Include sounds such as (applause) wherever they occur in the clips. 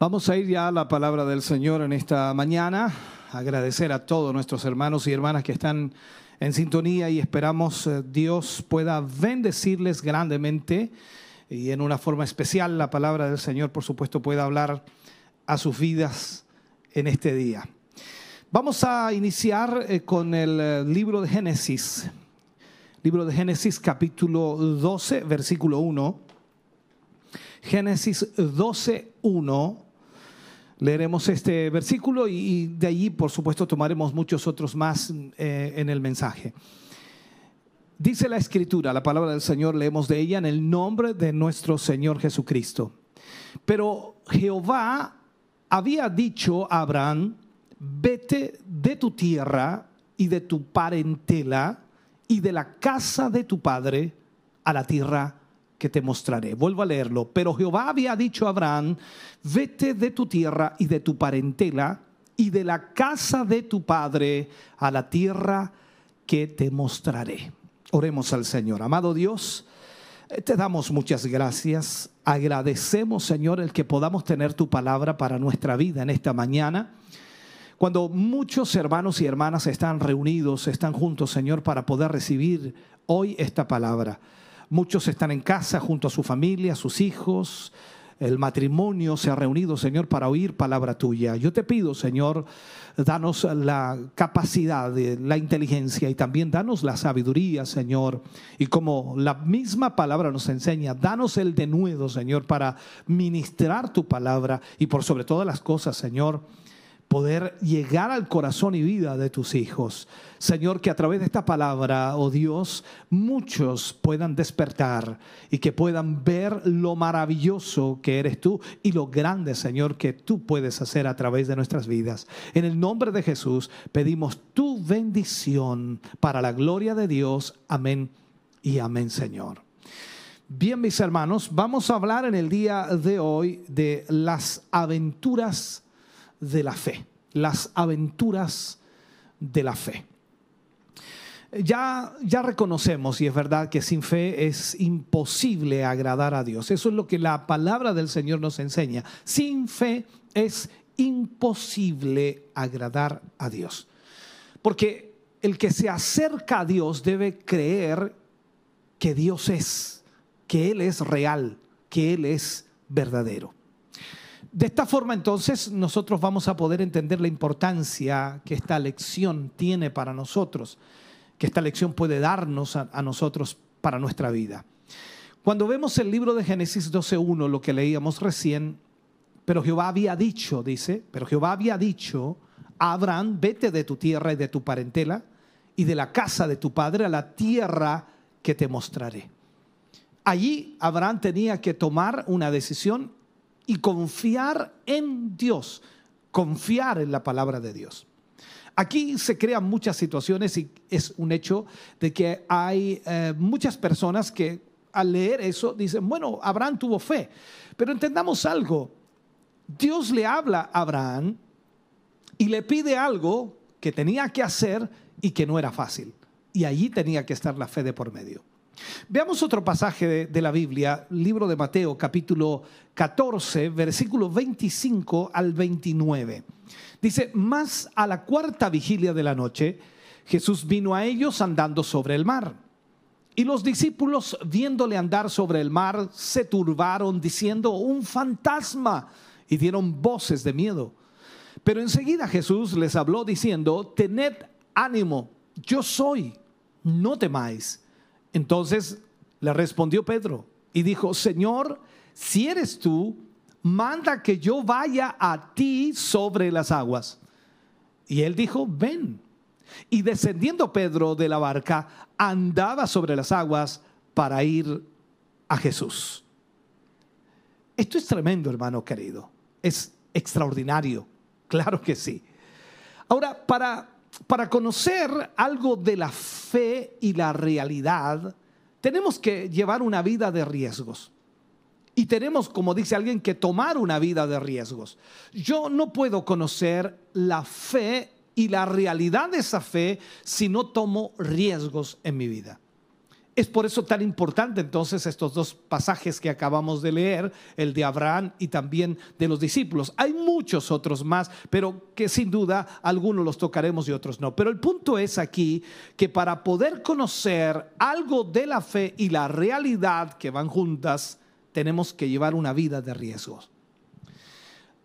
Vamos a ir ya a la palabra del Señor en esta mañana. Agradecer a todos nuestros hermanos y hermanas que están en sintonía y esperamos eh, Dios pueda bendecirles grandemente y en una forma especial la palabra del Señor, por supuesto, pueda hablar a sus vidas en este día. Vamos a iniciar eh, con el eh, libro de Génesis. Libro de Génesis capítulo 12, versículo 1. Génesis 12, 1 Leeremos este versículo y de allí, por supuesto, tomaremos muchos otros más eh, en el mensaje. Dice la escritura, la palabra del Señor, leemos de ella en el nombre de nuestro Señor Jesucristo. Pero Jehová había dicho a Abraham, vete de tu tierra y de tu parentela y de la casa de tu padre a la tierra que te mostraré. Vuelvo a leerlo. Pero Jehová había dicho a Abraham, vete de tu tierra y de tu parentela y de la casa de tu padre a la tierra que te mostraré. Oremos al Señor. Amado Dios, eh, te damos muchas gracias. Agradecemos, Señor, el que podamos tener tu palabra para nuestra vida en esta mañana. Cuando muchos hermanos y hermanas están reunidos, están juntos, Señor, para poder recibir hoy esta palabra. Muchos están en casa junto a su familia, sus hijos. El matrimonio se ha reunido, Señor, para oír palabra tuya. Yo te pido, Señor, danos la capacidad, la inteligencia y también danos la sabiduría, Señor. Y como la misma palabra nos enseña, danos el denuedo, Señor, para ministrar tu palabra y por sobre todas las cosas, Señor, poder llegar al corazón y vida de tus hijos. Señor, que a través de esta palabra, oh Dios, muchos puedan despertar y que puedan ver lo maravilloso que eres tú y lo grande, Señor, que tú puedes hacer a través de nuestras vidas. En el nombre de Jesús pedimos tu bendición para la gloria de Dios. Amén y amén, Señor. Bien, mis hermanos, vamos a hablar en el día de hoy de las aventuras de la fe, las aventuras de la fe. Ya, ya reconocemos, y es verdad, que sin fe es imposible agradar a Dios. Eso es lo que la palabra del Señor nos enseña. Sin fe es imposible agradar a Dios. Porque el que se acerca a Dios debe creer que Dios es, que Él es real, que Él es verdadero. De esta forma entonces nosotros vamos a poder entender la importancia que esta lección tiene para nosotros, que esta lección puede darnos a, nosotros para nuestra vida. Cuando vemos el libro de Génesis 12.1, lo que leíamos recién, pero Jehová había dicho, dice, pero Jehová había dicho a Abraham, vete de tu tierra y de tu parentela y de la casa de tu padre a la tierra que te mostraré. Allí Abraham tenía que tomar una decisión y confiar en Dios, confiar en la palabra de Dios. Aquí se crean muchas situaciones y es un hecho de que hay eh, muchas personas que al leer eso dicen, bueno, Abraham tuvo fe, pero entendamos algo, Dios le habla a Abraham y le pide algo que tenía que hacer y que no era fácil. Y allí tenía que estar la fe de por medio. Veamos otro pasaje de, la Biblia, libro de Mateo, capítulo 14, versículo 25 al 29. Dice, más a la cuarta vigilia de la noche, Jesús vino a ellos andando sobre el mar. Y los discípulos, viéndole andar sobre el mar, se turbaron diciendo, un fantasma, y dieron voces de miedo. Pero enseguida Jesús les habló diciendo, tened ánimo, yo soy, no temáis. Entonces le respondió Pedro y dijo, Señor, si eres tú, manda que yo vaya a ti sobre las aguas. Y él dijo, ven. Y descendiendo Pedro de la barca, andaba sobre las aguas para ir a Jesús. Esto es tremendo, hermano querido. Es extraordinario. claro que sí. Ahora, para, para conocer algo de la fe y la realidad, tenemos que llevar una vida de riesgos. Y tenemos, como dice alguien, que tomar una vida de riesgos. Yo no puedo conocer la fe y la realidad de esa fe si no tomo riesgos en mi vida. Es por eso tan importante entonces estos dos pasajes que acabamos de leer, el de Abraham y también de los discípulos. Hay muchos otros más, pero que sin duda algunos los tocaremos y otros no. Pero el punto es aquí que para poder conocer algo de la fe y la realidad que van juntas, tenemos que llevar una vida de riesgos.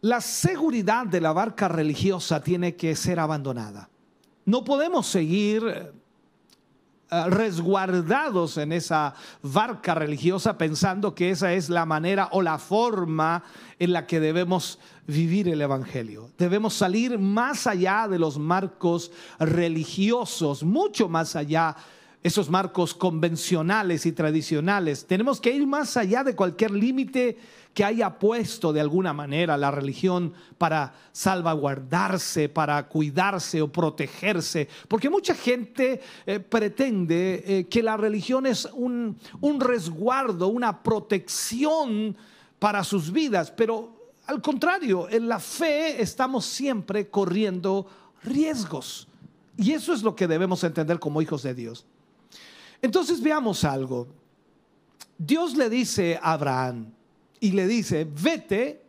La seguridad de la barca religiosa tiene que ser abandonada. No podemos seguir resguardados en esa barca religiosa pensando que esa es la manera o la forma en la que debemos vivir el Evangelio. Debemos salir más allá de los marcos religiosos, mucho más allá esos marcos convencionales y tradicionales. Tenemos que ir más allá de cualquier límite que haya puesto de alguna manera la religión para salvaguardarse, para cuidarse o protegerse. Porque mucha gente eh, pretende eh, que la religión es un, un resguardo, una protección para sus vidas, pero al contrario, en la fe estamos siempre corriendo riesgos. Y eso es lo que debemos entender como hijos de Dios. Entonces veamos algo. Dios le dice a Abraham, y le dice, vete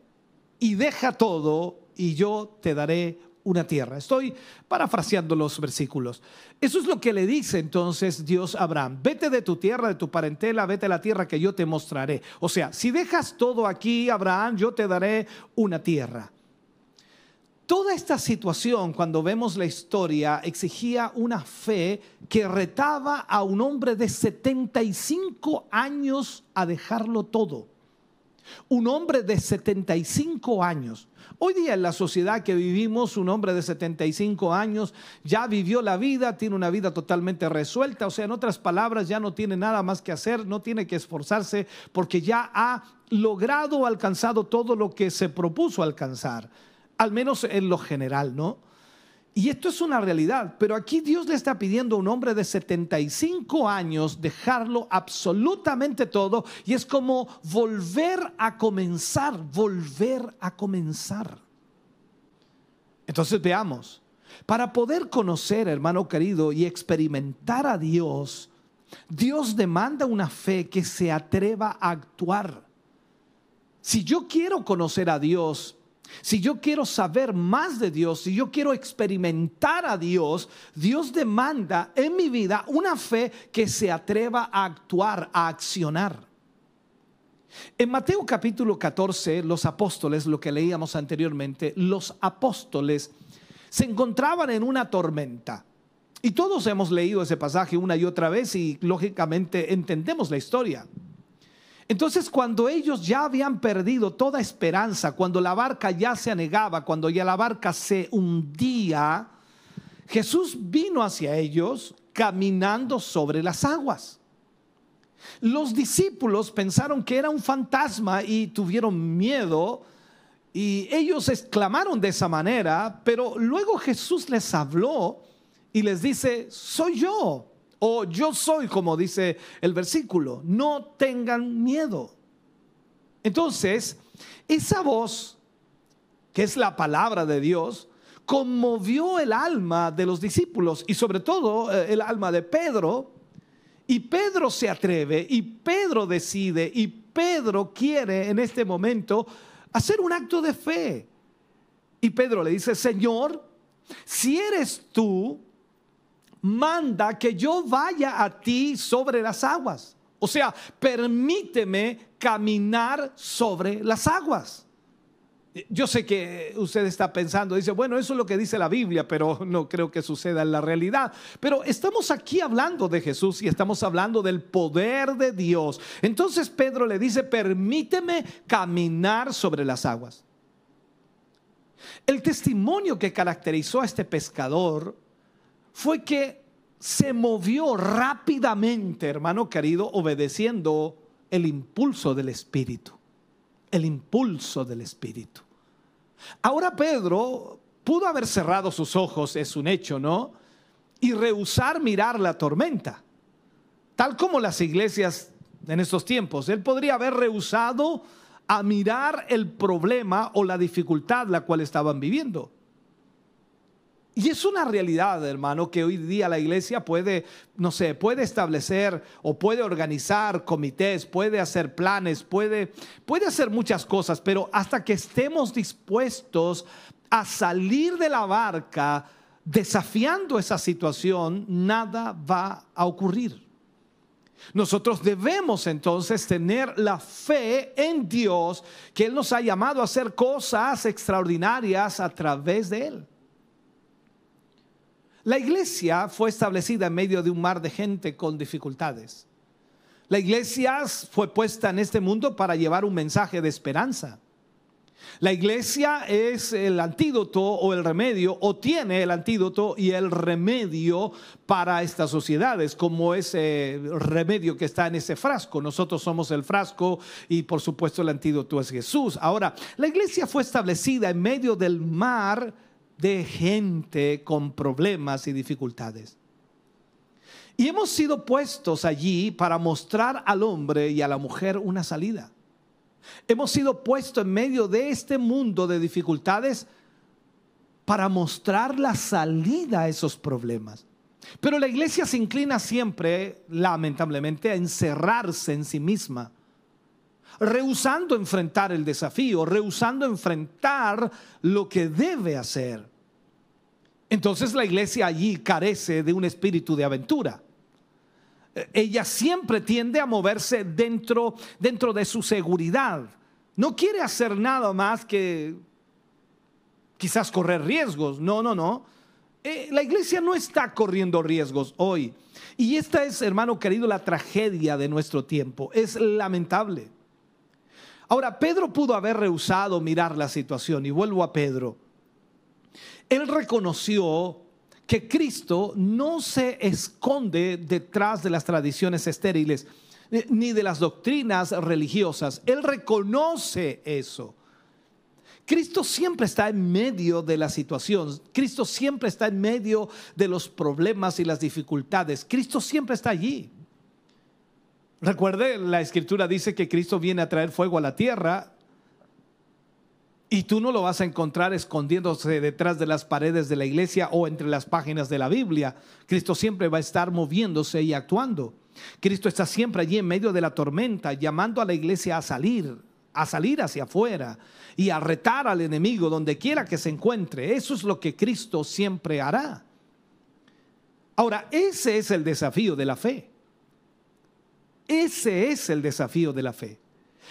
y deja todo y yo te daré una tierra. Estoy parafraseando los versículos. Eso es lo que le dice entonces Dios a Abraham. Vete de tu tierra, de tu parentela, vete a la tierra que yo te mostraré. O sea, si dejas todo aquí, Abraham, yo te daré una tierra. Toda esta situación, cuando vemos la historia, exigía una fe que retaba a un hombre de 75 años a dejarlo todo. Un hombre de 75 años. Hoy día en la sociedad que vivimos, un hombre de 75 años ya vivió la vida, tiene una vida totalmente resuelta, o sea, en otras palabras, ya no tiene nada más que hacer, no tiene que esforzarse porque ya ha logrado, alcanzado todo lo que se propuso alcanzar, al menos en lo general, ¿no? Y esto es una realidad, pero aquí Dios le está pidiendo a un hombre de 75 años dejarlo absolutamente todo y es como volver a comenzar, volver a comenzar. Entonces veamos, para poder conocer, hermano querido, y experimentar a Dios, Dios demanda una fe que se atreva a actuar. Si yo quiero conocer a Dios, si yo quiero saber más de Dios, si yo quiero experimentar a Dios, Dios demanda en mi vida una fe que se atreva a actuar, a accionar. En Mateo capítulo 14, los apóstoles, lo que leíamos anteriormente, los apóstoles se encontraban en una tormenta. Y todos hemos leído ese pasaje una y otra vez y lógicamente entendemos la historia. Entonces cuando ellos ya habían perdido toda esperanza, cuando la barca ya se anegaba, cuando ya la barca se hundía, Jesús vino hacia ellos caminando sobre las aguas. Los discípulos pensaron que era un fantasma y tuvieron miedo y ellos exclamaron de esa manera, pero luego Jesús les habló y les dice, soy yo o yo soy, como dice el versículo, no tengan miedo. Entonces, esa voz, que es la palabra de Dios, conmovió el alma de los discípulos y sobre todo eh, el alma de Pedro. Y Pedro se atreve y Pedro decide y Pedro quiere en este momento hacer un acto de fe. Y Pedro le dice, Señor, si eres tú, manda que yo vaya a ti sobre las aguas. O sea, permíteme caminar sobre las aguas. Yo sé que usted está pensando, dice, bueno, eso es lo que dice la Biblia, pero no creo que suceda en la realidad. Pero estamos aquí hablando de Jesús y estamos hablando del poder de Dios. Entonces Pedro le dice, permíteme caminar sobre las aguas. El testimonio que caracterizó a este pescador fue que se movió rápidamente, hermano querido, obedeciendo el impulso del Espíritu. El impulso del Espíritu. Ahora Pedro pudo haber cerrado sus ojos, es un hecho, ¿no? Y rehusar mirar la tormenta, tal como las iglesias en estos tiempos. Él podría haber rehusado a mirar el problema o la dificultad la cual estaban viviendo. Y es una realidad, hermano, que hoy día la iglesia puede, no sé, puede establecer o puede organizar comités, puede hacer planes, puede, puede hacer muchas cosas, pero hasta que estemos dispuestos a salir de la barca desafiando esa situación, nada va a ocurrir. Nosotros debemos entonces tener la fe en Dios, que Él nos ha llamado a hacer cosas extraordinarias a través de Él. La iglesia fue establecida en medio de un mar de gente con dificultades. La iglesia fue puesta en este mundo para llevar un mensaje de esperanza. La iglesia es el antídoto o el remedio, o tiene el antídoto y el remedio para estas sociedades, como ese remedio que está en ese frasco. Nosotros somos el frasco y por supuesto el antídoto es Jesús. Ahora, la iglesia fue establecida en medio del mar de gente con problemas y dificultades. Y hemos sido puestos allí para mostrar al hombre y a la mujer una salida. Hemos sido puestos en medio de este mundo de dificultades para mostrar la salida a esos problemas. Pero la iglesia se inclina siempre, lamentablemente, a encerrarse en sí misma rehusando enfrentar el desafío, rehusando enfrentar lo que debe hacer. Entonces la iglesia allí carece de un espíritu de aventura. Ella siempre tiende a moverse dentro, dentro de su seguridad. No quiere hacer nada más que quizás correr riesgos. No, no, no. Eh, la iglesia no está corriendo riesgos hoy. Y esta es, hermano querido, la tragedia de nuestro tiempo. Es lamentable. Ahora, Pedro pudo haber rehusado mirar la situación, y vuelvo a Pedro. Él reconoció que Cristo no se esconde detrás de las tradiciones estériles ni de las doctrinas religiosas. Él reconoce eso. Cristo siempre está en medio de la situación. Cristo siempre está en medio de los problemas y las dificultades. Cristo siempre está allí. Recuerde, la escritura dice que Cristo viene a traer fuego a la tierra y tú no lo vas a encontrar escondiéndose detrás de las paredes de la iglesia o entre las páginas de la Biblia. Cristo siempre va a estar moviéndose y actuando. Cristo está siempre allí en medio de la tormenta, llamando a la iglesia a salir, a salir hacia afuera y a retar al enemigo donde quiera que se encuentre. Eso es lo que Cristo siempre hará. Ahora, ese es el desafío de la fe. Ese es el desafío de la fe.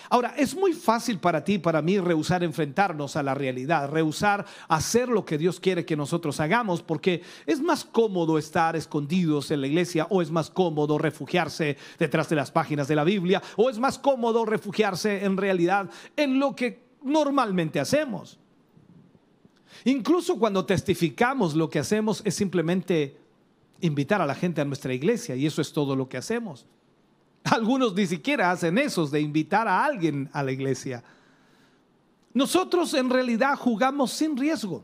Ahora, es muy fácil para ti, para mí, rehusar enfrentarnos a la realidad, rehusar hacer lo que Dios quiere que nosotros hagamos, porque es más cómodo estar escondidos en la iglesia, o es más cómodo refugiarse detrás de las páginas de la Biblia, o es más cómodo refugiarse en realidad en lo que normalmente hacemos. Incluso cuando testificamos, lo que hacemos es simplemente invitar a la gente a nuestra iglesia, y eso es todo lo que hacemos. (laughs) Algunos ni siquiera hacen eso de invitar a alguien a la iglesia. Nosotros en realidad jugamos sin riesgo.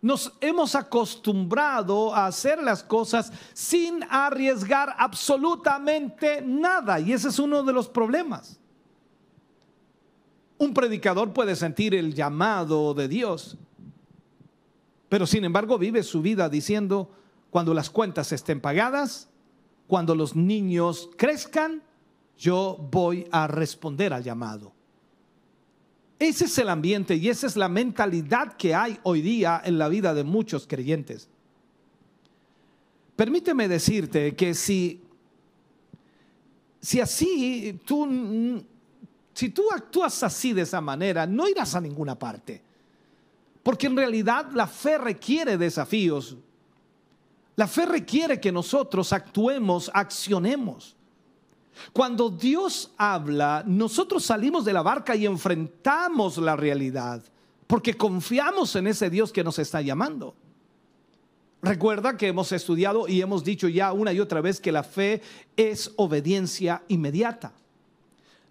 Nos hemos acostumbrado a hacer las cosas sin arriesgar absolutamente nada. Y ese es uno de los problemas. Un predicador puede sentir el llamado de Dios, pero sin embargo vive su vida diciendo, cuando las cuentas estén pagadas, cuando los niños crezcan, yo voy a responder al llamado. Ese es el ambiente y esa es la mentalidad que hay hoy día en la vida de muchos creyentes. Permíteme decirte que si, si así tú, si tú actúas así de esa manera, no irás a ninguna parte. Porque en realidad la fe requiere desafíos, la fe requiere que nosotros actuemos, accionemos. Cuando Dios habla, nosotros salimos de la barca y enfrentamos la realidad, porque confiamos en ese Dios que nos está llamando. Recuerda que hemos estudiado y hemos dicho ya una y otra vez que la fe es obediencia inmediata.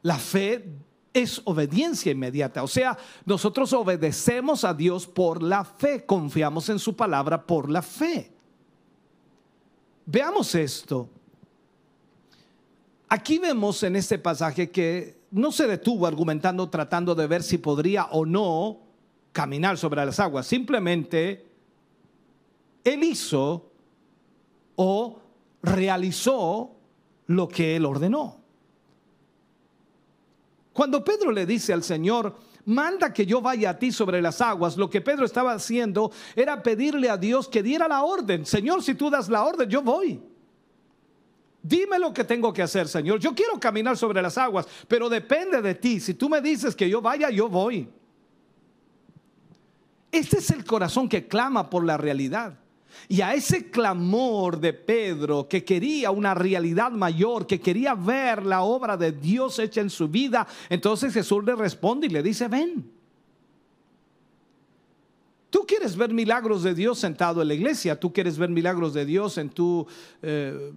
La fe es obediencia inmediata. O sea, nosotros obedecemos a Dios por la fe, confiamos en su palabra por la fe. Veamos esto. Aquí vemos en este pasaje que no se detuvo argumentando, tratando de ver si podría o no caminar sobre las aguas. Simplemente él hizo o realizó lo que él ordenó. Cuando Pedro le dice al Señor, manda que yo vaya a ti sobre las aguas, lo que Pedro estaba haciendo era pedirle a Dios que diera la orden. Señor, si tú das la orden, yo voy. Dime lo que tengo que hacer, Señor. Yo quiero caminar sobre las aguas, pero depende de ti. Si tú me dices que yo vaya, yo voy. Este es el corazón que clama por la realidad. Y a ese clamor de Pedro que quería una realidad mayor, que quería ver la obra de Dios hecha en su vida, entonces Jesús le responde y le dice, ven. Tú quieres ver milagros de Dios sentado en la iglesia, tú quieres ver milagros de Dios en tu... Eh,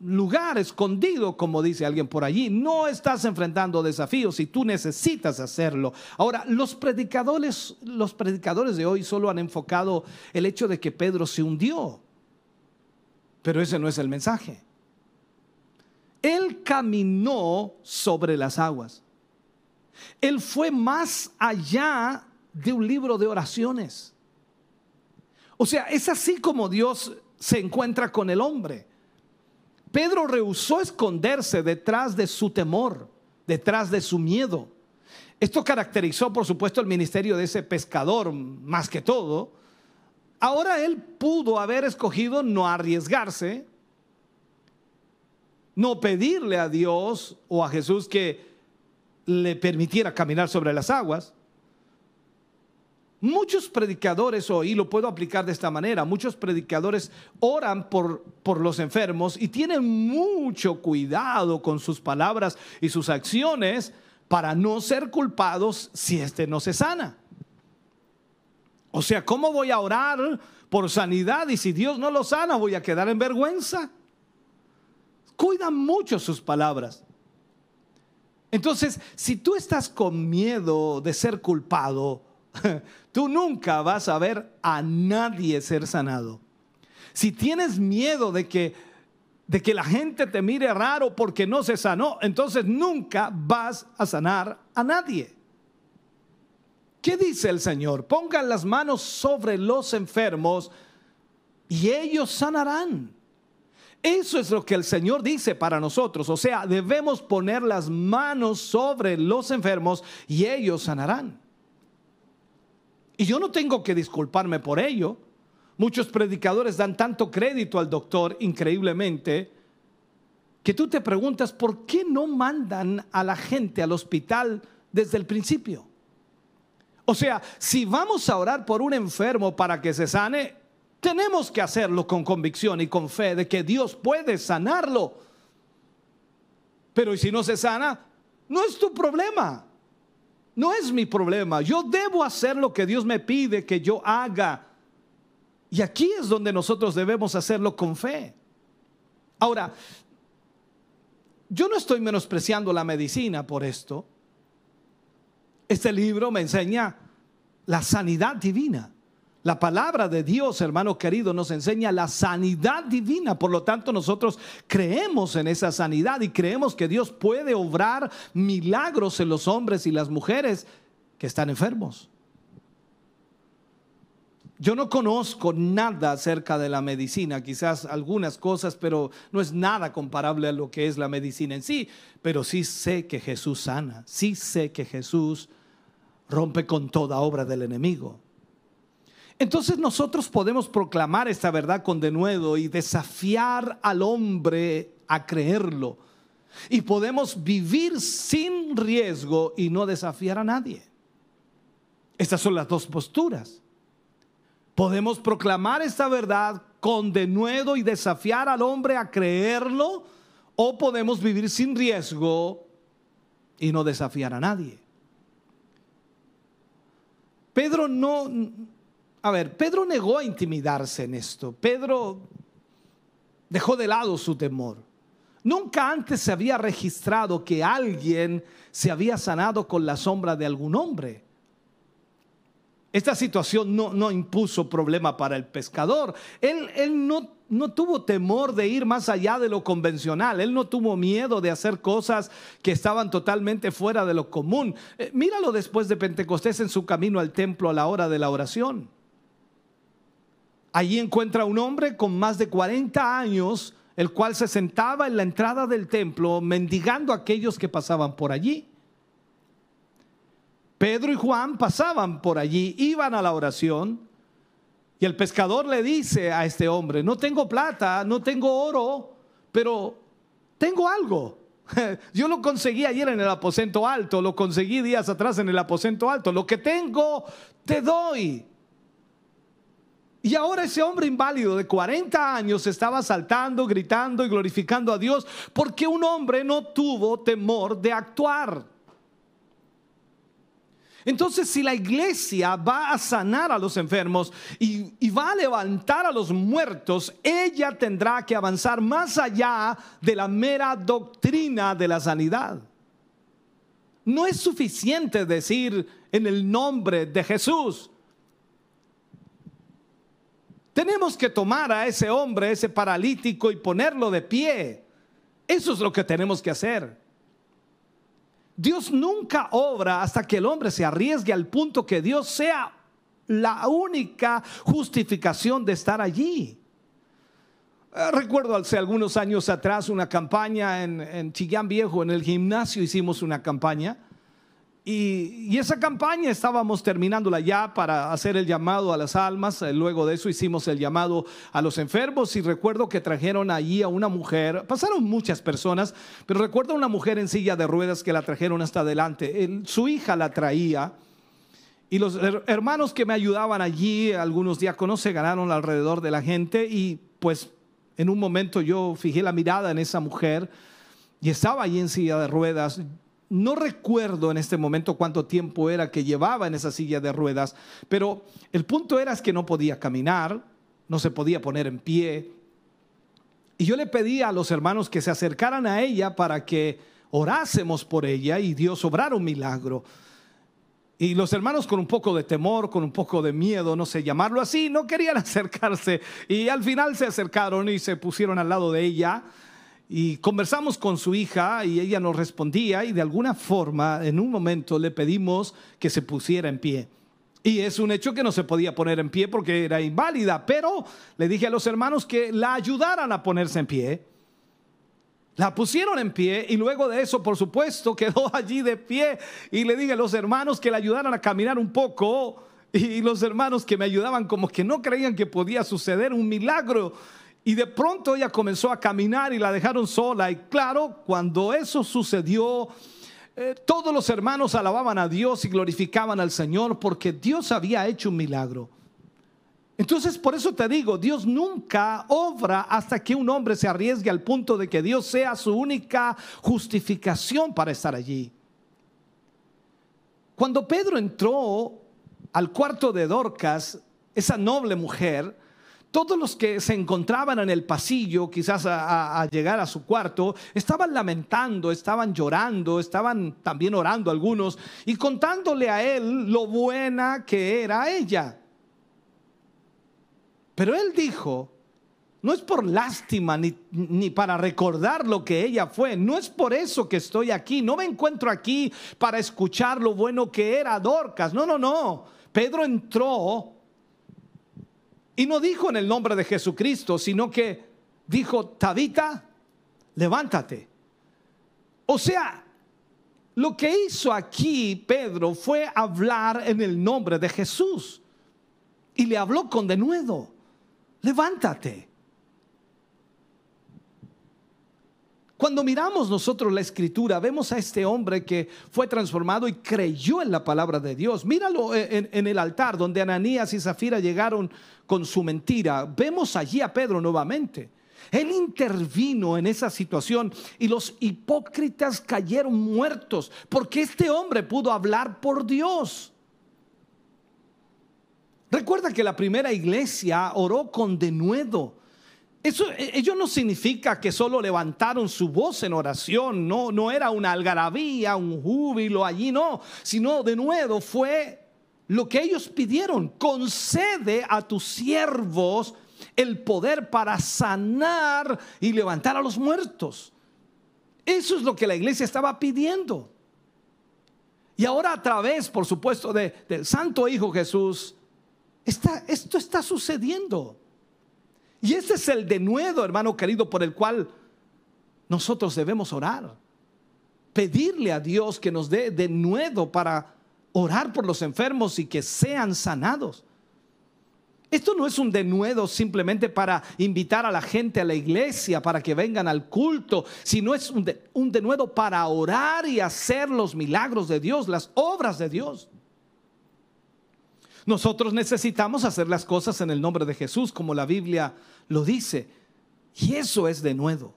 lugar escondido, como dice alguien por allí. No estás enfrentando desafíos y tú necesitas hacerlo. Ahora, los predicadores, los predicadores de hoy solo han enfocado el hecho de que Pedro se hundió. Pero ese no es el mensaje. Él caminó sobre las aguas. Él fue más allá de un libro de oraciones. O sea, es así como Dios se encuentra con el hombre. Pedro rehusó esconderse detrás de su temor, detrás de su miedo. Esto caracterizó, por supuesto, el ministerio de ese pescador más que todo. Ahora él pudo haber escogido no arriesgarse, no pedirle a Dios o a Jesús que le permitiera caminar sobre las aguas. Muchos predicadores hoy, lo puedo aplicar de esta manera, muchos predicadores oran por, por los enfermos y tienen mucho cuidado con sus palabras y sus acciones para no ser culpados si éste no se sana. O sea, ¿cómo voy a orar por sanidad y si Dios no lo sana voy a quedar en vergüenza? Cuidan mucho sus palabras. Entonces, si tú estás con miedo de ser culpado, (laughs) Tú nunca vas a ver a nadie ser sanado. Si tienes miedo de que, de que la gente te mire raro porque no se sanó, entonces nunca vas a sanar a nadie. ¿Qué dice el Señor? Pongan las manos sobre los enfermos y ellos sanarán. Eso es lo que el Señor dice para nosotros. O sea, debemos poner las manos sobre los enfermos y ellos sanarán. Y yo no tengo que disculparme por ello. Muchos predicadores dan tanto crédito al doctor, increíblemente, que tú te preguntas, ¿por qué no mandan a la gente al hospital desde el principio? O sea, si vamos a orar por un enfermo para que se sane, tenemos que hacerlo con convicción y con fe de que Dios puede sanarlo. Pero si no se sana? No es tu problema. No es mi problema. Yo debo hacer lo que Dios me pide que yo haga. Y aquí es donde nosotros debemos hacerlo con fe. Ahora, yo no estoy menospreciando la medicina por esto. Este libro me enseña la sanidad divina. La palabra de Dios, hermano querido, nos enseña la sanidad divina. Por lo tanto, nosotros creemos en esa sanidad y creemos que Dios puede obrar milagros en los hombres y las mujeres que están enfermos. Yo no conozco nada acerca de la medicina, quizás algunas cosas, pero no es nada comparable a lo que es la medicina en sí. Pero sí sé que Jesús sana, sí sé que Jesús rompe con toda obra del enemigo. Entonces nosotros podemos proclamar esta verdad con denuedo y desafiar al hombre a creerlo. Y podemos vivir sin riesgo y no desafiar a nadie. Estas son las dos posturas. Podemos proclamar esta verdad con denuedo y desafiar al hombre a creerlo o podemos vivir sin riesgo y no desafiar a nadie. Pedro no, a ver, Pedro negó a intimidarse en esto. Pedro dejó de lado su temor. Nunca antes se había registrado que alguien se había sanado con la sombra de algún hombre. Esta situación no, no impuso problema para el pescador. Él, él no, no tuvo temor de ir más allá de lo convencional. Él no tuvo miedo de hacer cosas que estaban totalmente fuera de lo común. Eh, míralo después de Pentecostés en su camino al templo a la hora de la oración. Allí encuentra un hombre con más de 40 años, el cual se sentaba en la entrada del templo mendigando a aquellos que pasaban por allí. Pedro y Juan pasaban por allí, iban a la oración, y el pescador le dice a este hombre, no tengo plata, no tengo oro, pero tengo algo. (laughs) Yo lo conseguí ayer en el aposento alto, lo conseguí días atrás en el aposento alto, lo que tengo te doy. Y ahora ese hombre inválido de 40 años estaba saltando, gritando y glorificando a Dios porque un hombre no tuvo temor de actuar. Entonces, si la iglesia va a sanar a los enfermos y, va a levantar a los muertos, ella tendrá que avanzar más allá de la mera doctrina de la sanidad. No es suficiente decir en el nombre de Jesús. Tenemos que tomar a ese hombre, ese paralítico, y ponerlo de pie. Eso es lo que tenemos que hacer. Dios nunca obra hasta que el hombre se arriesgue al punto que Dios sea la única justificación de estar allí. Eh, recuerdo hace algunos años atrás una campaña en, en Chillán Viejo, en el gimnasio hicimos una campaña y, esa campaña estábamos terminándola ya para hacer el llamado a las almas. Eh, luego de eso hicimos el llamado a los enfermos y recuerdo que trajeron allí a una mujer. Pasaron muchas personas, pero recuerdo a una mujer en silla de ruedas que la trajeron hasta adelante. su hija la traía. Y los hermanos que me ayudaban allí, algunos diáconos, se ganaron alrededor de la gente y pues en un momento yo fijé la mirada en esa mujer y estaba allí en silla de ruedas. No recuerdo en este momento cuánto tiempo era que llevaba en esa silla de ruedas, pero el punto era que no podía caminar, no se podía poner en pie. Y yo le pedí a los hermanos que se acercaran a ella para que orásemos por ella y Dios obrara un milagro. Y los hermanos con un poco de temor, con un poco de miedo, no sé llamarlo así, no querían (laughs) acercarse. Y al final se acercaron y se pusieron al lado de ella y conversamos con su hija y ella nos respondía y de alguna forma en un momento le pedimos que se pusiera en pie. Y es un hecho que no se podía poner en pie porque era inválida, pero le dije a los hermanos que la ayudaran a ponerse en pie. La pusieron en pie y luego de eso, por supuesto, quedó (laughs) allí de pie y le dije a los hermanos que la ayudaran a caminar un poco y los hermanos que me ayudaban como que no creían que podía suceder un milagro. Y de pronto ella comenzó a caminar y la dejaron sola. Y claro, cuando eso sucedió, eh, todos los hermanos alababan a Dios y glorificaban al Señor porque Dios había hecho un milagro. Entonces, por eso te digo, Dios nunca obra hasta que un hombre se arriesgue al punto de que Dios sea su única justificación para estar allí. Cuando Pedro entró al cuarto de Dorcas, esa noble mujer, todos los que se encontraban en el pasillo, quizás a, llegar a su cuarto, estaban lamentando, estaban llorando, estaban también orando algunos y contándole a él lo buena que era ella. Pero él dijo, no es por lástima ni, ni, para recordar lo que ella fue. No es por eso que estoy aquí. No me encuentro aquí para escuchar lo bueno que era Dorcas. No, no, no. Pedro entró y no dijo en el nombre de Jesucristo, sino que dijo, Tabita, levántate. O sea, lo que hizo aquí Pedro fue hablar en el nombre de Jesús. Y le habló con denuedo, levántate. Cuando miramos nosotros la escritura, vemos a este hombre que fue transformado y creyó en la palabra de Dios. Míralo en, en, el altar donde Ananías y Zafira llegaron con su mentira. Vemos allí a Pedro nuevamente. Él intervino en esa situación y los hipócritas cayeron muertos porque este hombre pudo hablar por Dios. Recuerda que la primera iglesia oró con denuedo Eso, ello no significa que solo levantaron su voz en oración, no, no era una algarabía, un júbilo allí, no, sino de nuevo fue lo que ellos pidieron, concede a tus siervos el poder para sanar y levantar a los muertos. Eso es lo que la iglesia estaba pidiendo. Y ahora a través, por supuesto, de, del Santo Hijo Jesús, está, esto está sucediendo. Y ese es el denuedo, hermano querido, por el cual nosotros debemos orar. Pedirle a Dios que nos dé denuedo para orar por los enfermos y que sean sanados. Esto no es un denuedo simplemente para invitar a la gente a la iglesia, para que vengan al culto, sino es un, un denuedo para orar y hacer los milagros de Dios, las obras de Dios. Nosotros necesitamos hacer las cosas en el nombre de Jesús, como la Biblia lo dice. Y eso es denuedo.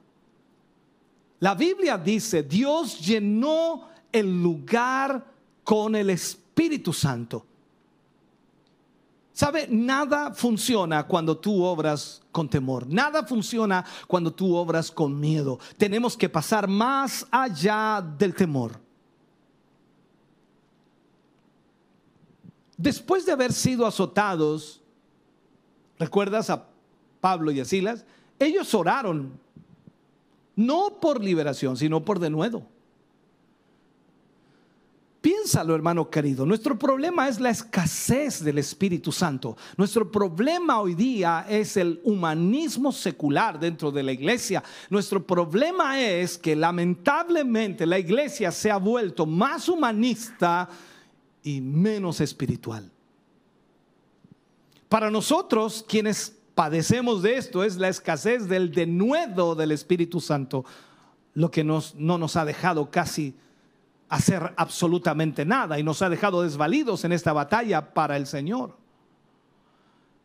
La Biblia dice, Dios llenó el lugar con el Espíritu Santo. ¿Sabe? Nada funciona cuando tú obras con temor. Nada funciona cuando tú obras con miedo. Tenemos que pasar más allá del temor. Después de haber sido azotados, ¿recuerdas a Pablo y a Silas? Ellos oraron, no por liberación, sino por denuedo. Piénsalo, hermano querido. Nuestro problema es la escasez del Espíritu Santo. Nuestro problema hoy día es el humanismo secular dentro de la iglesia. Nuestro problema es que lamentablemente la iglesia se ha vuelto más humanista y menos espiritual. Para nosotros, quienes padecemos de esto, es la escasez del denuedo del Espíritu Santo, lo que nos, no nos ha dejado casi hacer absolutamente nada y nos ha dejado desvalidos en esta batalla para el Señor.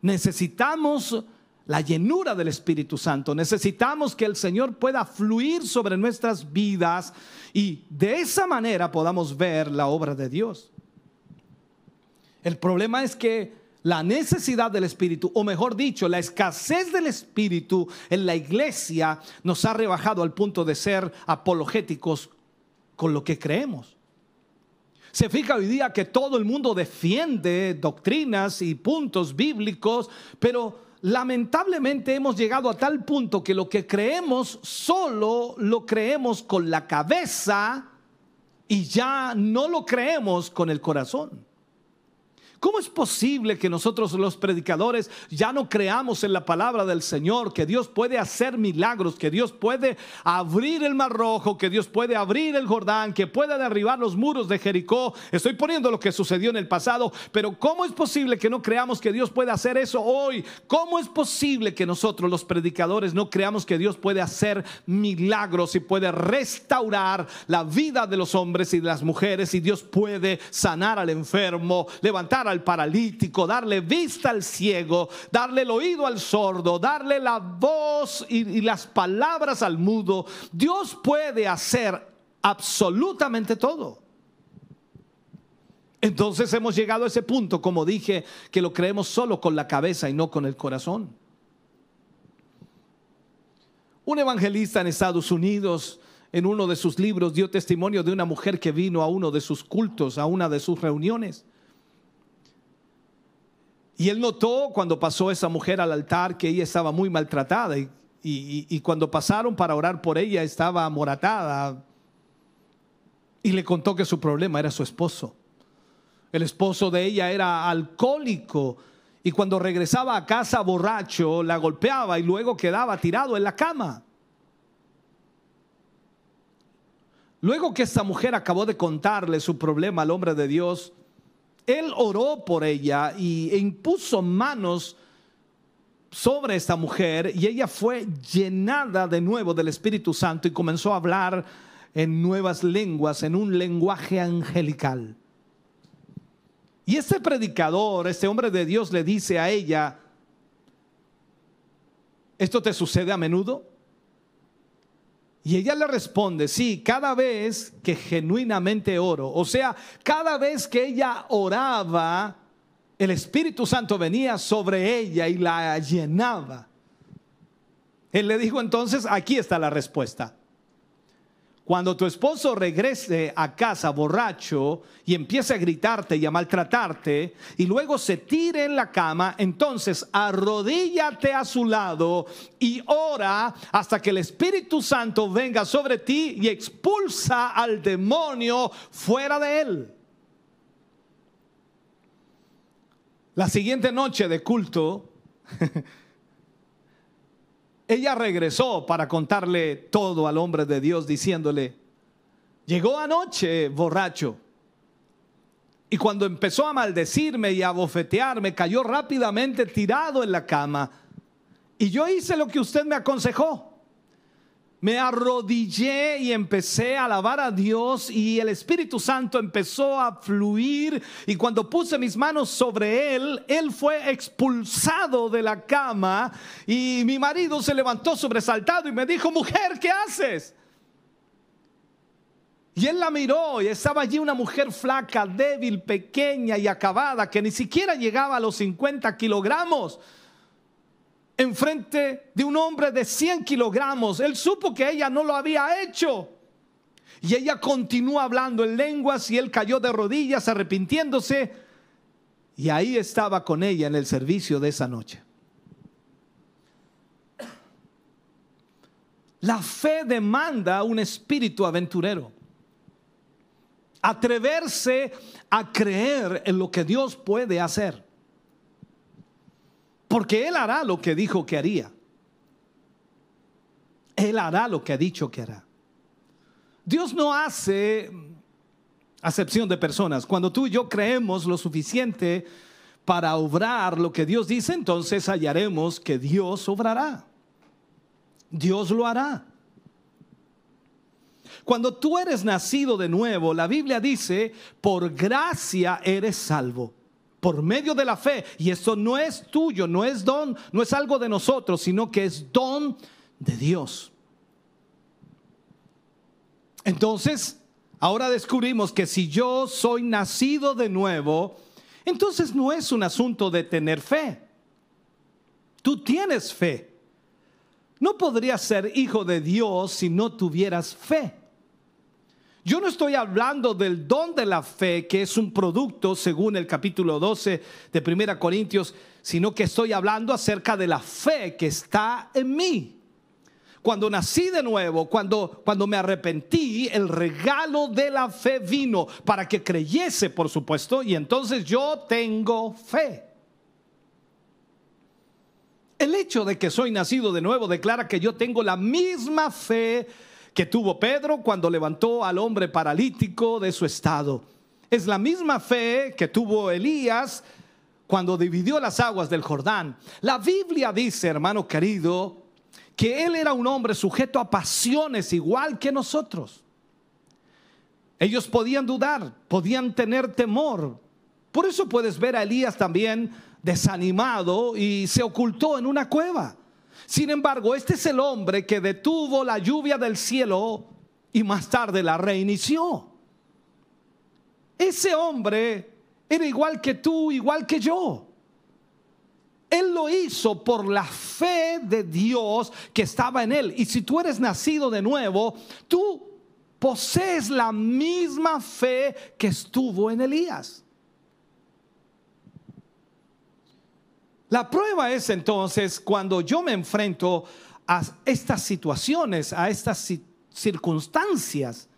Necesitamos la llenura del Espíritu Santo. Necesitamos que el Señor pueda fluir sobre nuestras vidas y de esa manera podamos ver la obra de Dios. El problema es que la necesidad del Espíritu, o mejor dicho, la escasez del Espíritu en la iglesia nos ha rebajado al punto de ser apologéticos con lo que creemos. Se fija hoy día que todo el mundo defiende doctrinas y puntos bíblicos, pero lamentablemente hemos llegado a tal punto que lo que creemos solo lo creemos con la cabeza y ya no lo creemos con el corazón. ¿Cómo es posible que nosotros los predicadores ya no creamos en la palabra del Señor, que Dios puede hacer milagros, que Dios puede abrir el mar rojo, que Dios puede abrir el Jordán, que puede derribar los muros de Jericó? Estoy poniendo lo que sucedió en el pasado, pero ¿cómo es posible que no creamos que Dios puede hacer eso hoy? ¿Cómo es posible que nosotros los predicadores no creamos que Dios puede hacer milagros y puede restaurar la vida de los hombres y de las mujeres y Dios puede sanar al enfermo, levantar al paralítico, darle vista al ciego, darle el oído al sordo, darle la voz y, las palabras al mudo. Dios puede hacer absolutamente todo. Entonces hemos llegado a ese punto, como dije, que lo creemos solo con la cabeza y no con el corazón. Un evangelista en Estados Unidos, en uno de sus libros, dio testimonio de una mujer que vino a uno de sus cultos, a una de sus reuniones. Y él notó cuando pasó esa mujer al altar que ella estaba muy maltratada y, cuando pasaron para orar por ella estaba amoratada y le contó que su problema era su esposo. El esposo de ella era alcohólico y cuando regresaba a casa borracho la golpeaba y luego quedaba tirado en la cama. Luego que esta mujer acabó de contarle su problema al hombre de Dios, él oró por ella y, e impuso manos sobre esta mujer y ella fue llenada de nuevo del Espíritu Santo y comenzó a hablar en nuevas lenguas, en un lenguaje angelical. Y este predicador, este hombre de Dios le dice a ella, ¿esto te sucede a menudo? Y ella le responde, sí, cada vez que genuinamente oro, o sea, cada vez que ella oraba, el Espíritu Santo venía sobre ella y la llenaba. Él le dijo entonces, aquí está la respuesta. Cuando tu esposo regrese a casa borracho y empiece a gritarte y a maltratarte y luego se tire en la cama, entonces arrodíllate a su lado y ora hasta que el Espíritu Santo venga sobre ti y expulsa al demonio fuera de él. La siguiente noche de culto, (laughs) ella regresó para contarle todo al hombre de Dios diciéndole, llegó anoche borracho. Y cuando empezó a maldecirme y a bofetearme, cayó rápidamente tirado en la cama. Y yo hice lo que usted me aconsejó me arrodillé y empecé a alabar a Dios y el Espíritu Santo empezó a fluir y cuando puse mis manos sobre él, él fue expulsado de la cama y mi marido se levantó sobresaltado y me dijo, mujer, ¿qué haces? Y él la miró y estaba allí una mujer flaca, débil, pequeña y acabada que ni siquiera llegaba a los 50 kilogramos enfrente de un hombre de 100 kilogramos. Él supo que ella no lo había hecho. Y ella continuó hablando en lenguas y él cayó de rodillas arrepintiéndose. Y ahí estaba con ella en el servicio de esa noche. La fe demanda un espíritu aventurero. Atreverse a creer en lo que Dios puede hacer. Porque Él hará lo que dijo que haría. Él hará lo que ha dicho que hará. Dios no hace acepción de personas. Cuando tú y yo creemos lo suficiente para obrar lo que Dios dice, entonces hallaremos que Dios obrará. Dios lo hará. Cuando tú eres nacido de nuevo, la Biblia dice, por gracia eres salvo por medio de la fe. Y esto no es tuyo, no es don, no es algo de nosotros, sino que es don de Dios. Entonces, ahora descubrimos que si yo soy nacido de nuevo, entonces no es un asunto de tener fe. Tú tienes fe. No podrías ser hijo de Dios si no tuvieras fe. Yo no estoy hablando del don de la fe, que es un producto según el capítulo 12 de 1 Corintios, sino que estoy hablando acerca de la fe que está en mí. Cuando nací de nuevo, cuando, cuando me arrepentí, el regalo de la fe vino para que creyese, por supuesto, y entonces yo tengo fe. El hecho de que soy nacido de nuevo declara que yo tengo la misma fe que tuvo Pedro cuando levantó al hombre paralítico de su estado. Es la misma fe que tuvo Elías cuando dividió las aguas del Jordán. La Biblia dice, hermano querido, que él era un hombre sujeto a pasiones igual que nosotros. Ellos podían dudar, podían tener temor. Por eso puedes ver a Elías también desanimado y se ocultó en una cueva. Sin embargo, este es el hombre que detuvo la lluvia del cielo y más tarde la reinició. Ese hombre era igual que tú, igual que yo. Él lo hizo por la fe de Dios que estaba en él. Y si tú eres nacido de nuevo, tú posees la misma fe que estuvo en Elías. La prueba es entonces cuando yo me enfrento a estas situaciones, a estas circunstancias,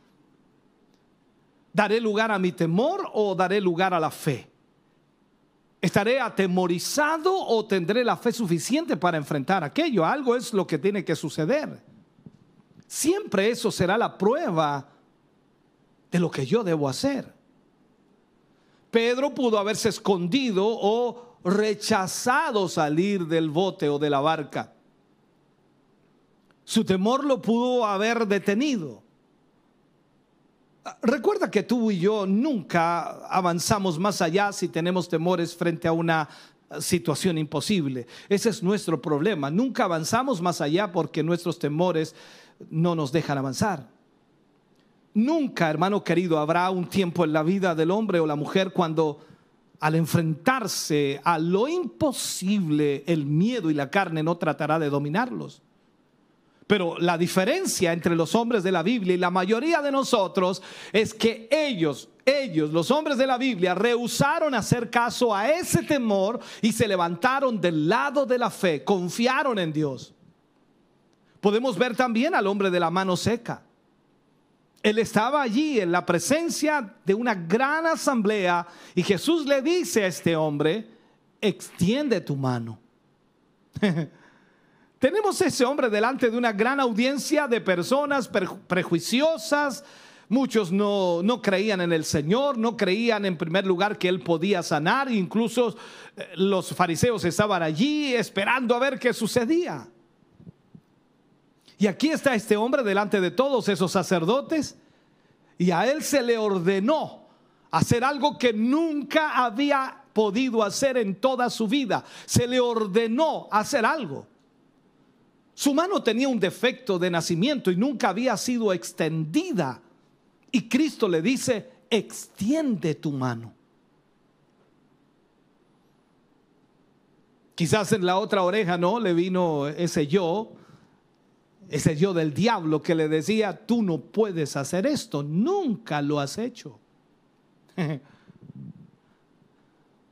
¿daré lugar a mi temor o daré lugar a la fe? ¿Estaré atemorizado o tendré la fe suficiente para enfrentar aquello? Algo es lo que tiene que suceder. Siempre eso será la prueba de lo que yo debo hacer. Pedro pudo haberse escondido o rechazado salir del bote o de la barca. Su temor lo pudo haber detenido. Recuerda que tú y yo nunca avanzamos más allá si tenemos temores frente a una situación imposible. Ese es nuestro problema. Nunca avanzamos más allá porque nuestros temores no nos dejan avanzar. Nunca, hermano querido, habrá un tiempo en la vida del hombre o la mujer cuando al enfrentarse a lo imposible, el miedo y la carne no tratará de dominarlos. Pero la diferencia entre los hombres de la Biblia y la mayoría de nosotros es que ellos, ellos, los hombres de la Biblia, rehusaron hacer caso a ese temor y se levantaron del lado de la fe, confiaron en Dios. Podemos ver también al hombre de la mano seca. Él estaba allí en la presencia de una gran asamblea y Jesús le dice a este hombre, extiende tu mano. (laughs) Tenemos ese hombre delante de una gran audiencia de personas prejuiciosas. Muchos no, no, creían en el Señor, no creían en primer lugar que Él podía sanar. Incluso eh, los fariseos estaban allí esperando a ver qué sucedía. Y aquí está este hombre delante de todos esos sacerdotes y a él se le ordenó hacer algo que nunca había podido hacer en toda su vida. Se le ordenó hacer algo. Su mano tenía un defecto de nacimiento y nunca había sido extendida. Y Cristo le dice, extiende tu mano. Quizás en la otra oreja, ¿no? Le vino ese yo, ese yo del diablo que le decía, tú no puedes hacer esto, nunca lo has hecho. (laughs)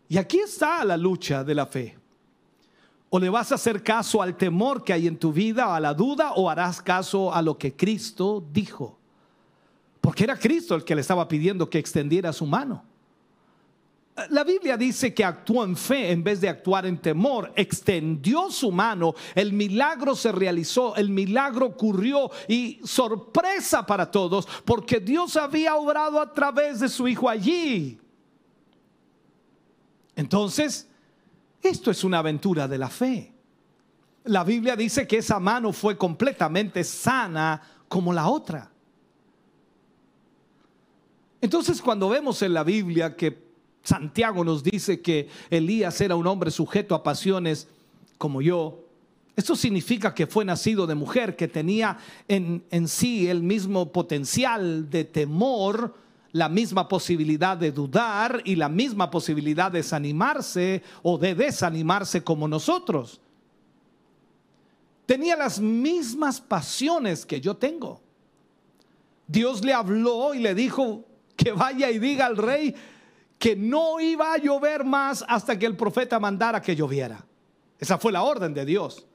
y aquí está la lucha de la fe. O le vas a hacer caso al temor que hay en tu vida, a la duda, o harás caso a lo que Cristo dijo. Porque era Cristo el que le estaba pidiendo que extendiera su mano. La Biblia dice que actuó en fe en vez de actuar en temor. Extendió su mano, el milagro se realizó, el milagro ocurrió y sorpresa para todos porque Dios había obrado a través de su Hijo allí. Entonces, esto es una aventura de la fe. La Biblia dice que esa mano fue completamente sana como la otra. Entonces cuando vemos en la Biblia que Santiago nos dice que Elías era un hombre sujeto a pasiones como yo, esto significa que fue nacido de mujer, que tenía en, en sí el mismo potencial de temor, la misma posibilidad de dudar y la misma posibilidad de desanimarse o de desanimarse como nosotros. Tenía las mismas pasiones que yo tengo. Dios le habló y le dijo que vaya y diga al rey que no iba a llover más hasta que el profeta mandara que lloviera. Esa fue la orden de Dios.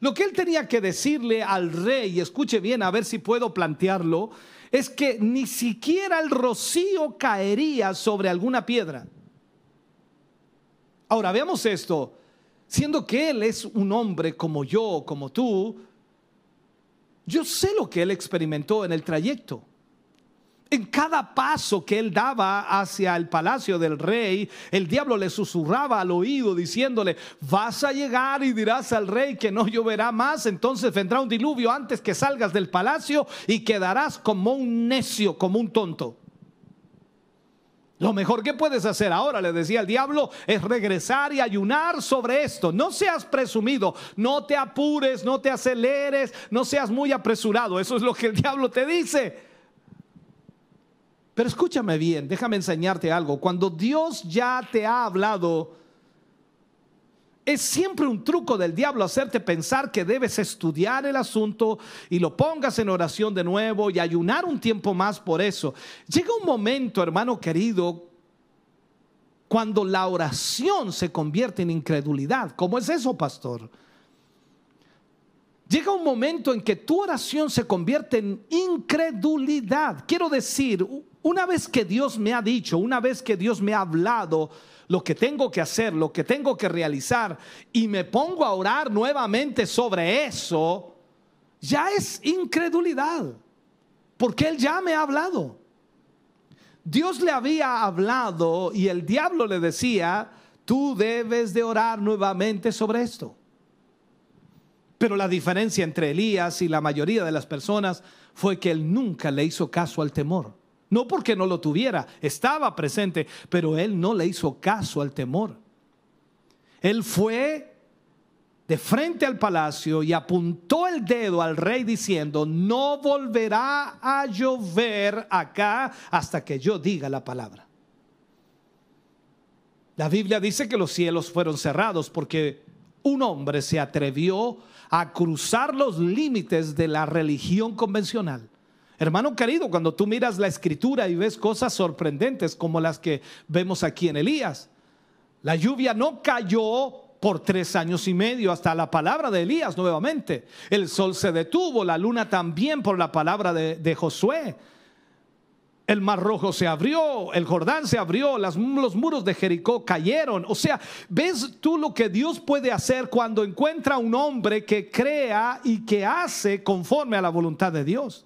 Lo que él tenía que decirle al rey, escuche bien a ver si puedo plantearlo, es que ni siquiera el rocío caería sobre alguna piedra. Ahora veamos esto, siendo que Él es un hombre como yo, como tú, yo sé lo que Él experimentó en el trayecto. En cada paso que él daba hacia el palacio del rey, el diablo le susurraba al oído diciéndole, vas a llegar y dirás al rey que no lloverá más, entonces vendrá un diluvio antes que salgas del palacio y quedarás como un necio, como un tonto. Lo mejor que puedes hacer ahora, le decía el diablo, es regresar y ayunar sobre esto. No seas presumido, no te apures, no te aceleres, no seas muy apresurado. Eso es lo que el diablo te dice. Pero escúchame bien, déjame enseñarte algo. Cuando Dios ya te ha hablado, es siempre un truco del diablo hacerte pensar que debes estudiar el asunto y lo pongas en oración de nuevo y ayunar un tiempo más por eso. Llega un momento, hermano querido, cuando la oración se convierte en incredulidad. ¿Cómo es eso, pastor? Llega un momento en que tu oración se convierte en incredulidad. Quiero decir, una vez que Dios me ha dicho, una vez que Dios me ha hablado lo que tengo que hacer, lo que tengo que realizar, y me pongo a orar nuevamente sobre eso, ya es incredulidad, porque Él ya me ha hablado. Dios le había hablado y el diablo le decía, tú debes de orar nuevamente sobre esto. Pero la diferencia entre Elías y la mayoría de las personas fue que él nunca le hizo caso al temor. No porque no lo tuviera, estaba presente, pero él no le hizo caso al temor. Él fue de frente al palacio y apuntó el dedo al rey diciendo, no volverá a llover acá hasta que yo diga la palabra. La Biblia dice que los cielos fueron cerrados porque un hombre se atrevió a cruzar los límites de la religión convencional. Hermano querido, cuando tú miras la escritura y ves cosas sorprendentes como las que vemos aquí en Elías, la lluvia no cayó por tres años y medio hasta la palabra de Elías nuevamente. El sol se detuvo, la luna también por la palabra de, Josué. El mar rojo se abrió, el Jordán se abrió, los muros de Jericó cayeron. O sea, ¿ves tú lo que Dios puede hacer cuando encuentra un hombre que crea y que hace conforme a la voluntad de Dios?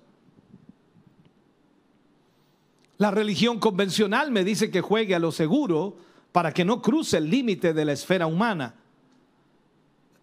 La religión convencional me dice que juegue a lo seguro para que no cruce el límite de la esfera humana.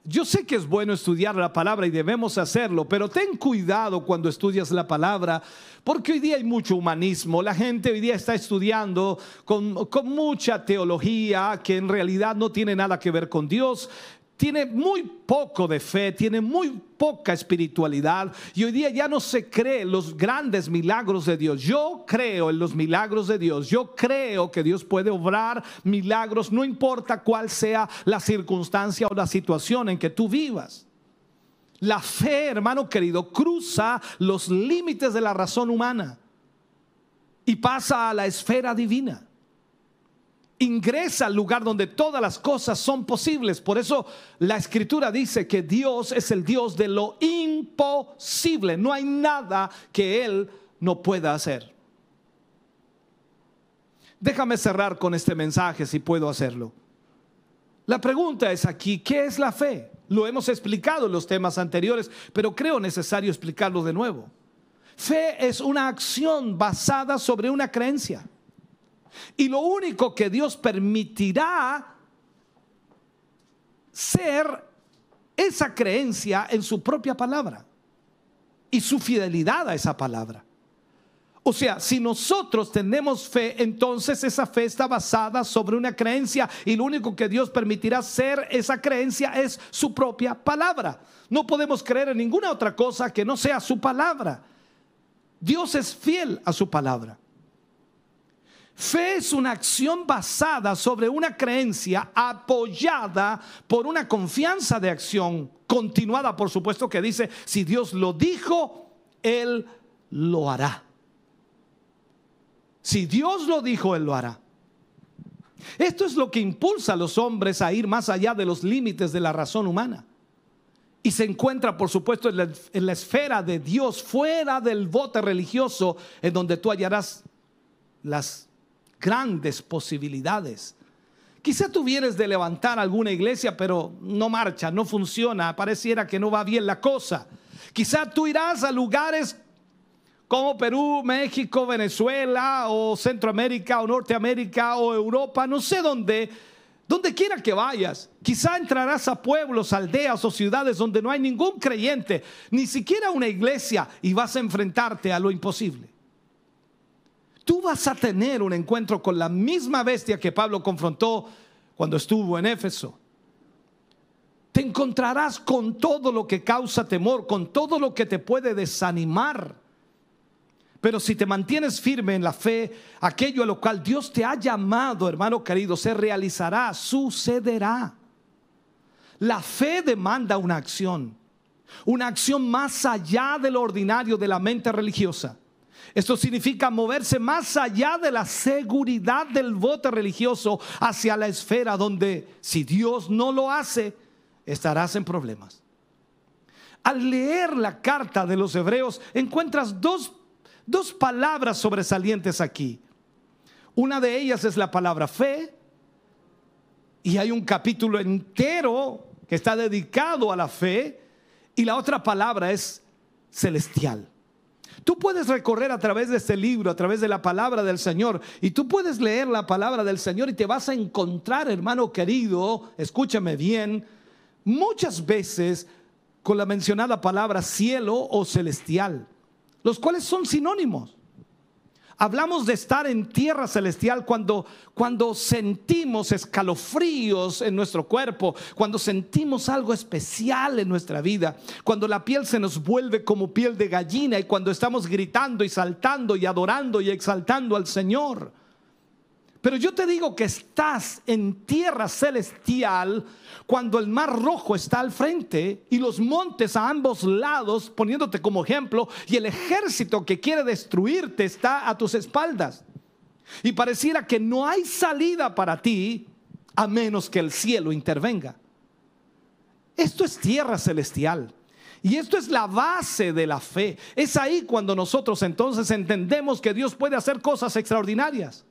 Yo sé que es bueno estudiar la palabra y debemos hacerlo, pero ten cuidado cuando estudias la palabra, porque hoy día hay mucho humanismo. La gente hoy día está estudiando con, con mucha teología que en realidad no tiene nada que ver con Dios tiene muy poco de fe, tiene muy poca espiritualidad y hoy día ya no se cree los grandes milagros de Dios. Yo creo en los milagros de Dios, yo creo que Dios puede obrar milagros, no importa cuál sea la circunstancia o la situación en que tú vivas. La fe, hermano querido, cruza los límites de la razón humana y pasa a la esfera divina ingresa al lugar donde todas las cosas son posibles. Por eso la escritura dice que Dios es el Dios de lo imposible. No hay nada que Él no pueda hacer. Déjame cerrar con este mensaje si puedo hacerlo. La pregunta es aquí, ¿qué es la fe? Lo hemos explicado en los temas anteriores, pero creo necesario explicarlo de nuevo. Fe es una acción basada sobre una creencia. Y lo único que Dios permitirá ser esa creencia en su propia palabra y su fidelidad a esa palabra. O sea, si nosotros tenemos fe, entonces esa fe está basada sobre una creencia y lo único que Dios permitirá ser esa creencia es su propia palabra. No podemos creer en ninguna otra cosa que no sea su palabra. Dios es fiel a su palabra. Fe es una acción basada sobre una creencia apoyada por una confianza de acción continuada, por supuesto, que dice, si Dios lo dijo, Él lo hará. Si Dios lo dijo, Él lo hará. Esto es lo que impulsa a los hombres a ir más allá de los límites de la razón humana. Y se encuentra, por supuesto, en la, en la, esfera de Dios, fuera del bote religioso, en donde tú hallarás las grandes posibilidades. Quizá tú vienes de levantar alguna iglesia, pero no marcha, no funciona, pareciera que no va bien la cosa. Quizá tú irás a lugares como Perú, México, Venezuela o Centroamérica o Norteamérica o Europa, no sé dónde, donde quiera que vayas. Quizá entrarás a pueblos, aldeas o ciudades donde no hay ningún creyente, ni siquiera una iglesia, y vas a enfrentarte a lo imposible tú vas a tener un encuentro con la misma bestia que Pablo confrontó cuando estuvo en Éfeso. Te encontrarás con todo lo que causa temor, con todo lo que te puede desanimar. Pero si te mantienes firme en la fe, aquello a lo cual Dios te ha llamado, hermano querido, se realizará, sucederá. La fe demanda una acción, una acción más allá de lo ordinario de la mente religiosa. Esto significa moverse más allá de la seguridad del voto religioso hacia la esfera donde si Dios no lo hace, estarás en problemas. Al leer la carta de los hebreos encuentras dos, dos palabras sobresalientes aquí. Una de ellas es la palabra fe y hay un capítulo entero que está dedicado a la fe y la otra palabra es celestial. Tú puedes recorrer a través de este libro, a través de la palabra del Señor, y tú puedes leer la palabra del Señor y te vas a encontrar, hermano querido, escúchame bien, muchas veces con la mencionada palabra cielo o celestial, los cuales son sinónimos. Hablamos de estar en tierra celestial cuando, cuando sentimos escalofríos en nuestro cuerpo, cuando sentimos algo especial en nuestra vida, cuando la piel se nos vuelve como piel de gallina y cuando estamos gritando y saltando y adorando y exaltando al Señor. Pero yo te digo que estás en tierra celestial cuando el mar rojo está al frente y los montes a ambos lados, poniéndote como ejemplo, y el ejército que quiere destruirte está a tus espaldas. Y pareciera que no hay salida para ti a menos que el cielo intervenga. Esto es tierra celestial. Y esto es la base de la fe. Es ahí cuando nosotros entonces entendemos que Dios puede hacer cosas extraordinarias.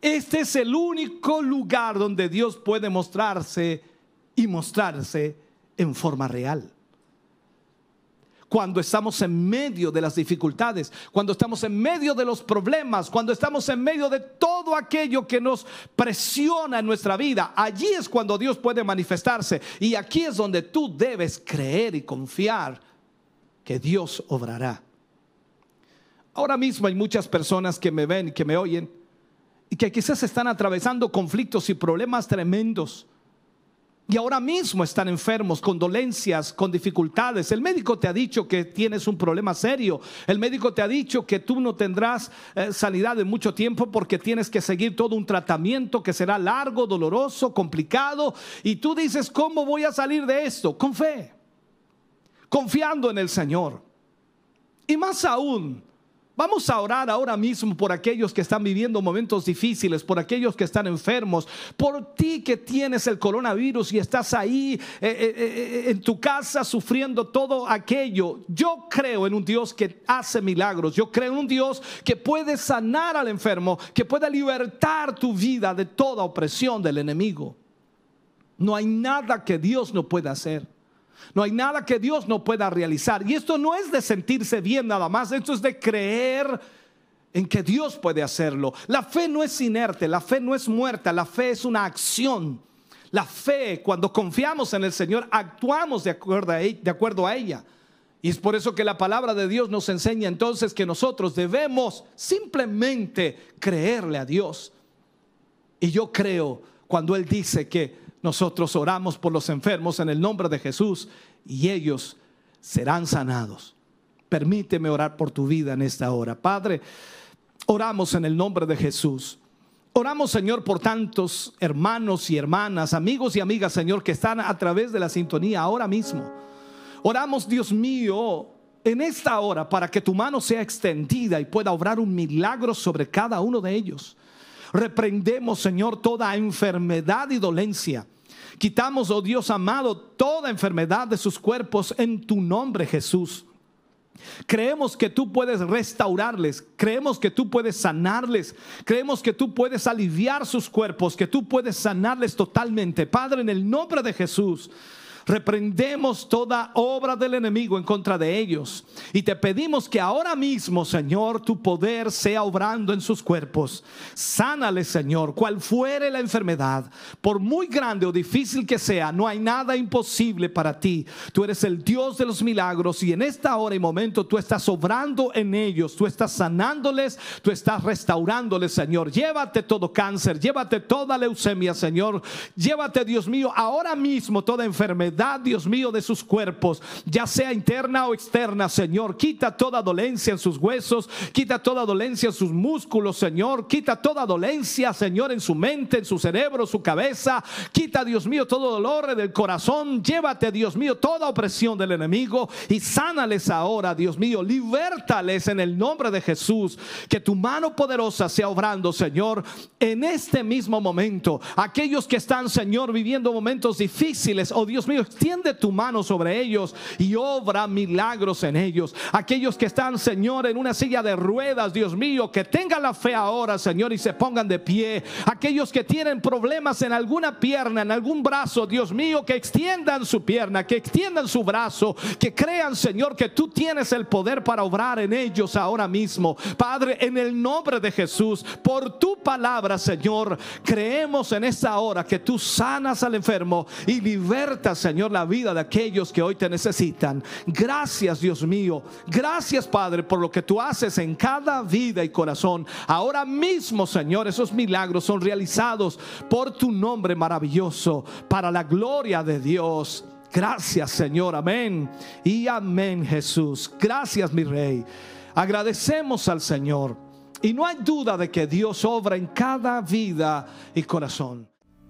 Este es el único lugar donde Dios puede mostrarse y mostrarse en forma real. Cuando estamos en medio de las dificultades, cuando estamos en medio de los problemas, cuando estamos en medio de todo aquello que nos presiona en nuestra vida, allí es cuando Dios puede manifestarse. Y aquí es donde tú debes creer y confiar que Dios obrará. Ahora mismo hay muchas personas que me ven, que me oyen, y que quizás están atravesando conflictos y problemas tremendos. Y ahora mismo están enfermos, con dolencias, con dificultades. El médico te ha dicho que tienes un problema serio. El médico te ha dicho que tú no tendrás eh, sanidad en mucho tiempo porque tienes que seguir todo un tratamiento que será largo, doloroso, complicado. Y tú dices, ¿cómo voy a salir de esto? Con fe, confiando en el Señor. Y más aún, Vamos a orar ahora mismo por aquellos que están viviendo momentos difíciles, por aquellos que están enfermos, por ti que tienes el coronavirus y estás ahí eh, eh, eh, en tu casa sufriendo todo aquello. Yo creo en un Dios que hace milagros, yo creo en un Dios que puede sanar al enfermo, que puede libertar tu vida de toda opresión del enemigo. No hay nada que Dios no pueda hacer. No hay nada que Dios no pueda realizar. Y esto no es de sentirse bien nada más, esto es de creer en que Dios puede hacerlo. La fe no es inerte, la fe no es muerta, la fe es una acción. La fe, cuando confiamos en el Señor, actuamos de acuerdo a, de acuerdo a ella. Y es por eso que la palabra de Dios nos enseña entonces que nosotros debemos simplemente creerle a Dios. Y yo creo cuando Él dice que nosotros oramos por los enfermos en el nombre de Jesús y ellos serán sanados. Permíteme orar por tu vida en esta hora. Padre, oramos en el nombre de Jesús. Oramos, Señor, por tantos hermanos y hermanas, amigos y amigas, Señor, que están a través de la sintonía ahora mismo. Oramos, Dios mío, en esta hora para que tu mano sea extendida y pueda obrar un milagro sobre cada uno de ellos. Reprendemos, Señor, toda enfermedad y dolencia Quitamos, oh Dios amado, toda enfermedad de sus cuerpos en tu nombre, Jesús. Creemos que tú puedes restaurarles, creemos que tú puedes sanarles, creemos que tú puedes aliviar sus cuerpos, que tú puedes sanarles totalmente. Padre, en el nombre de Jesús. Reprendemos toda obra del enemigo en contra de ellos. Y te pedimos que ahora mismo, Señor, tu poder sea obrando en sus cuerpos. Sánale, Señor, cual fuere la enfermedad. Por muy grande o difícil que sea, no hay nada imposible para ti. Tú eres el Dios de los milagros y en esta hora y momento tú estás obrando en ellos. Tú estás sanándoles, tú estás restaurándoles, Señor. Llévate todo cáncer, llévate toda leucemia, Señor. Llévate, Dios mío, ahora mismo toda Dios mío, de sus cuerpos, ya sea interna o externa, Señor. Quita toda dolencia en sus huesos, quita toda dolencia en sus músculos, Señor. Quita toda dolencia, Señor, en su mente, en su cerebro, su cabeza. Quita, Dios mío, todo dolor del corazón. Llévate, Dios mío, toda opresión del enemigo y sánales ahora, Dios mío. Libertales en el nombre de Jesús. Que tu mano poderosa sea obrando, Señor, en este mismo momento. Aquellos que están, Señor, viviendo momentos difíciles, oh Dios mío, extiende tu mano sobre ellos y obra milagros en ellos. Aquellos que están, Señor, en una silla de ruedas, Dios mío, que tengan la fe ahora, Señor, y se pongan de pie. Aquellos que tienen problemas en alguna pierna, en algún brazo, Dios mío, que extiendan su pierna, que extiendan su brazo, que crean, Señor, que tú tienes el poder para obrar en ellos ahora mismo. Padre, en el nombre de Jesús, por tu palabra, Señor, creemos en esta hora que tú sanas al enfermo y libertas, Señor Señor, la vida de aquellos que hoy te necesitan. Gracias, Dios mío. Gracias, Padre, por lo que tú haces en cada vida y corazón. Ahora mismo, Señor, esos milagros son realizados por tu nombre maravilloso, para la gloria de Dios. Gracias, Señor. Amén. Y amén, Jesús. Gracias, mi Rey. Agradecemos al Señor. Y no hay duda de que Dios obra en cada vida y corazón.